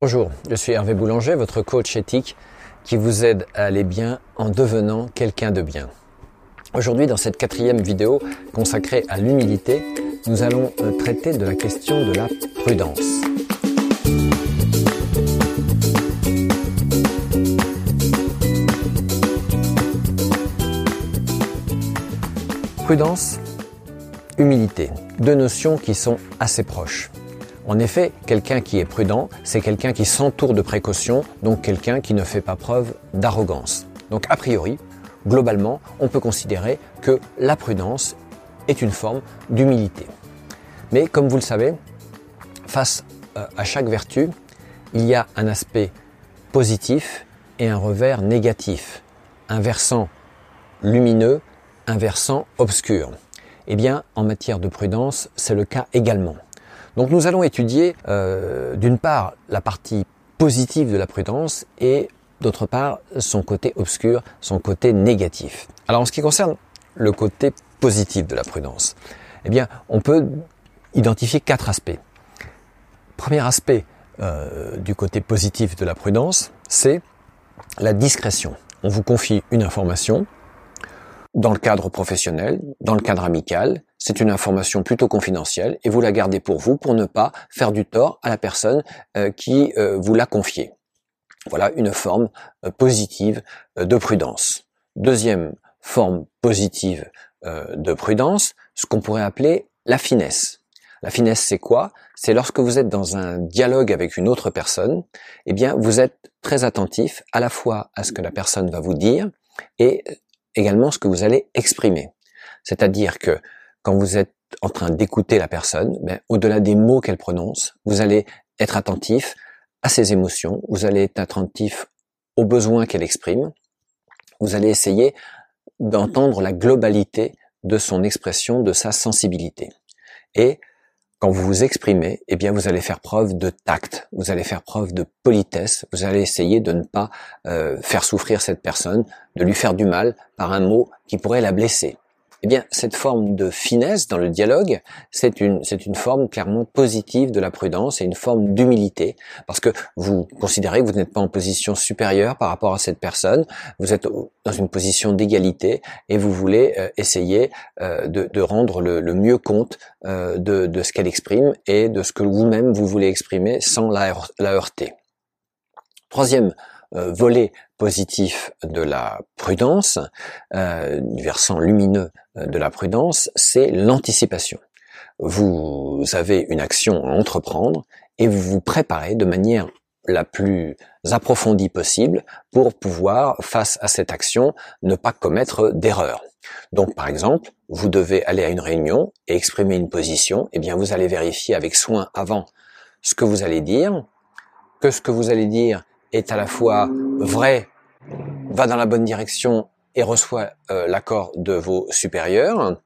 Bonjour, je suis Hervé Boulanger, votre coach éthique qui vous aide à aller bien en devenant quelqu'un de bien. Aujourd'hui, dans cette quatrième vidéo consacrée à l'humilité, nous allons euh, traiter de la question de la prudence. Prudence, humilité, deux notions qui sont assez proches. En effet, quelqu'un qui est prudent, c'est quelqu'un qui s'entoure de précautions, donc quelqu'un qui ne fait pas preuve d'arrogance. Donc a priori, globalement, on peut considérer que la prudence est une forme d'humilité. Mais comme vous le savez, face euh, à chaque vertu, il y a un aspect positif et un revers négatif, un versant lumineux, un versant obscur. Eh bien, en matière de prudence, c'est le cas également. Donc nous allons étudier euh, d'une part la partie positive de la prudence et d'autre part son côté obscur, son côté négatif. Alors en ce qui concerne le côté positif de la prudence, eh bien on peut identifier quatre aspects. Premier aspect euh, du côté positif de la prudence, c'est la discrétion. On vous confie une information, dans le cadre professionnel, dans le cadre amical. C'est une information plutôt confidentielle et vous la gardez pour vous pour ne pas faire du tort à la personne euh, qui euh, vous l'a confiée. Voilà une forme euh, positive de prudence. Deuxième forme positive de prudence, ce qu'on pourrait appeler la finesse. La finesse, c'est quoi? C'est lorsque vous êtes dans un dialogue avec une autre personne, eh bien, vous êtes très attentif à la fois à ce que la personne va vous dire et également ce que vous allez exprimer. C'est-à-dire que quand vous êtes en train d'écouter la personne, ben, au-delà des mots qu'elle prononce, vous allez être attentif à ses émotions, vous allez être attentif aux besoins qu'elle exprime, vous allez essayer d'entendre la globalité de son expression, de sa sensibilité. Quand vous vous exprimez, eh bien, vous allez faire preuve de tact, vous allez faire preuve de politesse, vous allez essayer de ne pas euh, faire souffrir cette personne, de lui faire du mal par un mot qui pourrait la blesser. Eh bien, cette forme de finesse dans le dialogue, c'est une, c'est une forme clairement positive de la prudence et une forme d'humilité, parce que vous considérez que vous n'êtes pas en position supérieure par rapport à cette personne, vous êtes dans une position d'égalité et vous voulez euh, essayer euh, de, de, rendre le, le mieux compte euh, de, de ce qu'elle exprime et de ce que vous-même vous voulez exprimer sans la, la heurter. Troisième euh, volet positif de la prudence, euh, du versant lumineux euh, de la prudence, c'est l'anticipation. Vous avez une action à entreprendre et vous vous préparez de manière la plus approfondie possible pour pouvoir, face à cette action, ne pas commettre d'erreur. Donc, par exemple, vous devez aller à une réunion et exprimer une position, eh bien, vous allez vérifier avec soin avant ce que vous allez dire, que ce que vous allez dire est à la fois vrai, va dans la bonne direction et reçoit euh, l'accord de vos supérieurs.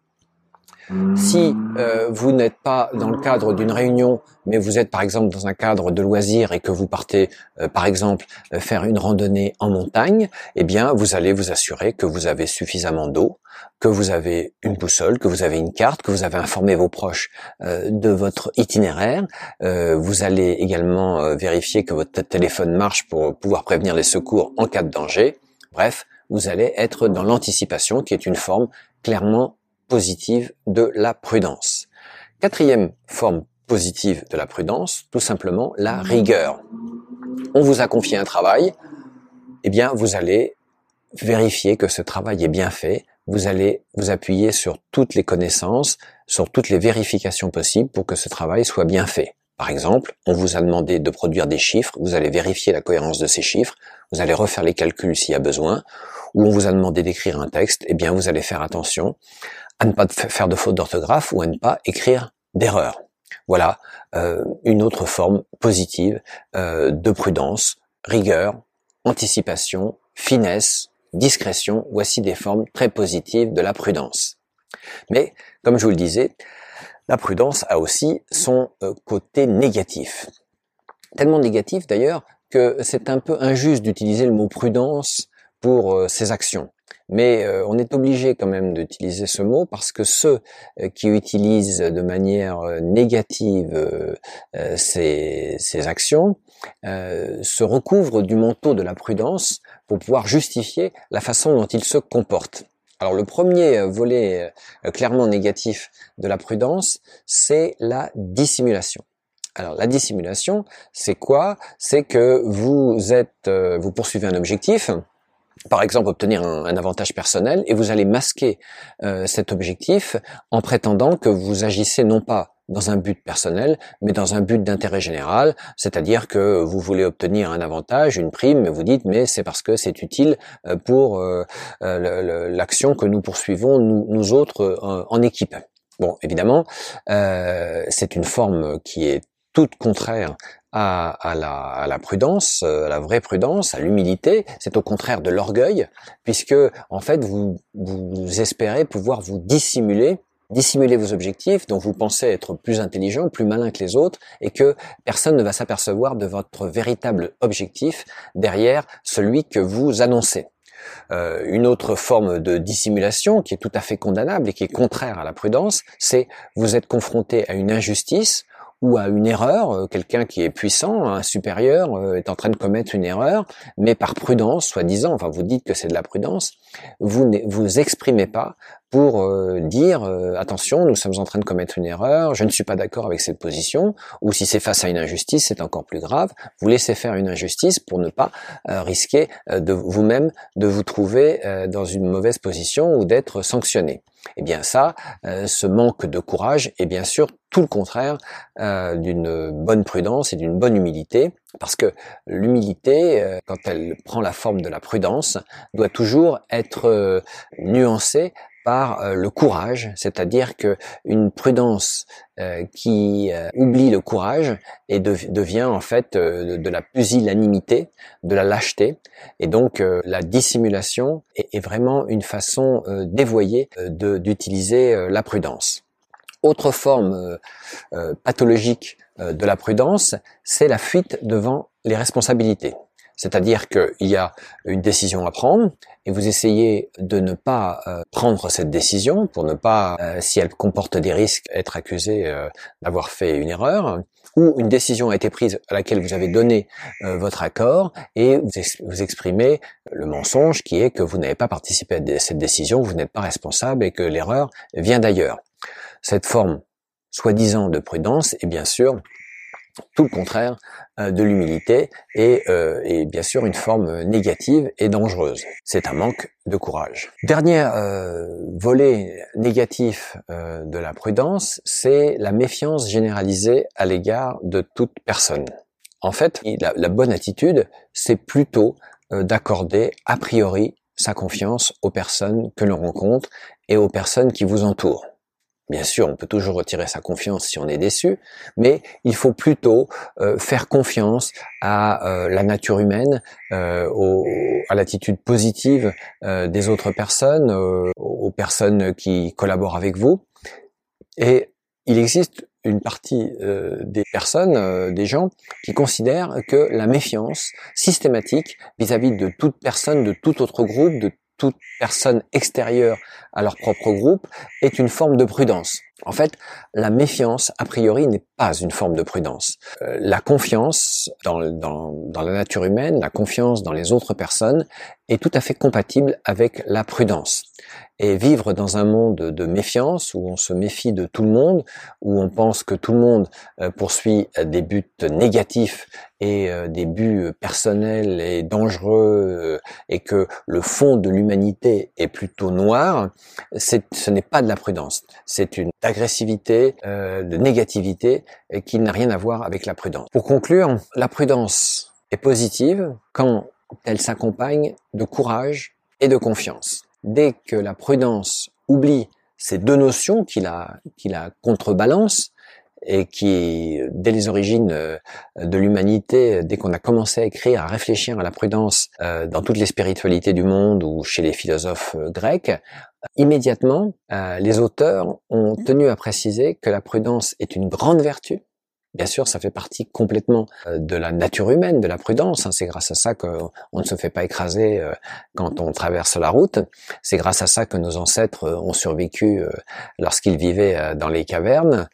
Si euh, vous n'êtes pas dans le cadre d'une réunion, mais vous êtes par exemple dans un cadre de loisirs et que vous partez euh, par exemple faire une randonnée en montagne, eh bien vous allez vous assurer que vous avez suffisamment d'eau, que vous avez une boussole, que vous avez une carte, que vous avez informé vos proches euh, de votre itinéraire. vous allez également vérifier que votre téléphone marche pour pouvoir prévenir les secours en cas de danger. Bref, vous allez être dans l'anticipation qui est une forme clairement positive de la prudence. Quatrième forme positive de la prudence, tout simplement la rigueur. On vous a confié un travail, eh bien vous allez vérifier que ce travail est bien fait, vous allez vous appuyer sur toutes les connaissances, sur toutes les vérifications possibles pour que ce travail soit bien fait. Par exemple, on vous a demandé de produire des chiffres, vous allez vérifier la cohérence de ces chiffres, vous allez refaire les calculs s'il y a besoin, ou on vous a demandé d'écrire un texte, eh bien vous allez faire attention à ne pas faire de faute d'orthographe ou à ne pas écrire d'erreur. Voilà euh, une autre forme positive euh, de prudence, rigueur, anticipation, finesse, discrétion. Voici des formes très positives de la prudence. Mais, comme je vous le disais, la prudence a aussi son euh, côté négatif. Tellement négatif d'ailleurs que c'est un peu injuste d'utiliser le mot prudence pour ses actions. Mais euh, on est obligé quand même d'utiliser ce mot parce que ceux euh, qui utilisent de manière euh, négative ces, ces, actions se recouvrent du manteau de la prudence pour pouvoir justifier la façon dont ils se comportent. Alors le premier volet clairement négatif de la prudence, c'est la dissimulation. Alors la dissimulation, c'est quoi? C'est que vous êtes, vous poursuivez un objectif, par exemple obtenir un, avantage personnel et vous allez masquer euh, cet objectif en prétendant que vous agissez non pas dans un but personnel, mais dans un but d'intérêt général, c'est-à-dire que vous voulez obtenir un avantage, une prime, mais vous dites mais c'est parce que c'est utile euh, pour euh, l'action que nous poursuivons nous, nous autres en équipe. Bon, évidemment, c'est une forme qui est toute contraire à, la, prudence, euh, à la vraie prudence, à l'humilité. C'est au contraire de l'orgueil, puisque en fait vous, espérez pouvoir vous dissimuler dissimuler vos objectifs, dont vous pensez être plus intelligent, plus malin que les autres, et que personne ne va s'apercevoir de votre véritable objectif derrière celui que vous annoncez. Euh, une autre forme de dissimulation qui est tout à fait condamnable et qui est contraire à la prudence, c'est vous êtes confronté à une injustice ou à une erreur, euh, quelqu'un qui est puissant, un supérieur euh, est en train de commettre une erreur, mais par prudence, soi-disant, enfin vous dites que c'est de la prudence, vous ne vous exprimez pas pour euh, dire attention, nous sommes en train de commettre une erreur, je ne suis pas d'accord avec cette position, ou si c'est face à une injustice, c'est encore plus grave, vous laissez faire une injustice pour ne pas risquer de vous-même de vous trouver dans une mauvaise position ou d'être sanctionné. Eh bien ça, ce manque de courage est bien sûr tout le contraire euh, d'une bonne prudence et d'une bonne humilité, parce que l'humilité, euh, quand elle prend la forme de la prudence, doit toujours être euh, nuancée par le courage, c'est-à-dire que une prudence qui oublie le courage et devient en fait de, la pusillanimité, de la lâcheté, et donc la dissimulation est, vraiment une façon dévoyée d'utiliser la prudence. Autre forme euh, euh, pathologique euh, de la prudence, c'est la fuite devant les responsabilités. C'est-à-dire qu'il y a une décision à prendre et vous essayez de ne pas prendre cette décision pour ne pas, si elle comporte des risques, être accusé d'avoir fait une erreur. Ou une décision a été prise à laquelle vous avez donné votre accord et vous, vous, exprimez le mensonge qui est que vous n'avez pas participé à cette décision, vous n'êtes pas responsable et que l'erreur vient d'ailleurs. Cette forme soi-disant de prudence est bien sûr tout le contraire euh, de l'humilité et, euh, bien sûr une forme négative et dangereuse. C'est un manque de courage. Dernier euh, volet négatif de la prudence, c'est la méfiance généralisée à l'égard de toute personne. En fait, la bonne attitude, c'est plutôt d'accorder a priori sa confiance aux personnes que l'on rencontre et aux personnes qui vous entourent. Bien sûr, on peut toujours retirer sa confiance si on est déçu, mais il faut plutôt euh, faire confiance à euh, la nature humaine, euh, à l'attitude positive des autres personnes, aux personnes qui collaborent avec vous. Et il existe une partie des personnes, des gens, qui considèrent que la méfiance systématique vis-à-vis -vis de toute personne, de tout autre groupe, de toute personne extérieure à leur propre groupe est une forme de prudence. En fait, la méfiance, a priori, n'est pas une forme de prudence. Euh, la confiance dans, la nature humaine, la confiance dans les autres personnes est tout à fait compatible avec la prudence. Et vivre dans un monde de méfiance, où on se méfie de tout le monde, où on pense que tout le monde euh, poursuit des buts négatifs et euh, des buts personnels et dangereux, et que le fond de l'humanité est plutôt noir, ce n'est pas de la prudence. C'est une agressivité, euh, de négativité qui n'a rien à voir avec la prudence. Pour conclure, la prudence est positive quand elle s'accompagne de courage et de confiance. Dès que la prudence oublie ces deux notions qui la, qui la contrebalancent, et qui, dès les origines euh, de l'humanité, dès qu'on a commencé à écrire, à réfléchir à la prudence euh, dans toutes les spiritualités du monde ou chez les philosophes grecs, immédiatement, euh, les auteurs ont tenu à préciser que la prudence est une grande vertu Bien sûr, ça fait partie complètement euh, de la nature humaine, de la prudence. Hein. C'est grâce à ça qu'on ne se fait pas écraser euh, quand on traverse la route. C'est grâce à ça que nos ancêtres euh, ont survécu lorsqu'ils vivaient dans les cavernes.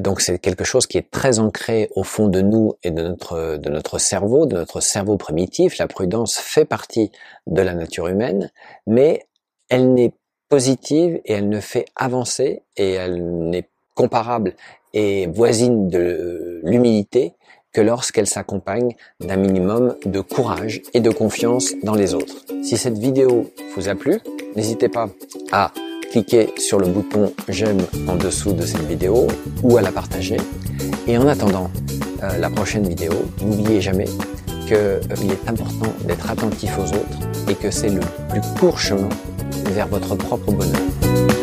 Donc c'est quelque chose qui est très ancré au fond de nous et de notre, de notre cerveau, de notre cerveau primitif. La prudence fait partie de la nature humaine, mais elle n'est positive et elle ne fait avancer et elle n'est comparable et voisine de l'humilité que lorsqu'elle s'accompagne d'un minimum de courage et de confiance dans les autres. Si cette vidéo vous a plu, n'hésitez pas à cliquer sur le bouton j'aime en dessous de cette vidéo ou à la partager. Et en attendant euh, la prochaine vidéo, n'oubliez jamais qu'il euh, est important d'être attentif aux autres et que c'est le plus court chemin vers votre propre bonheur.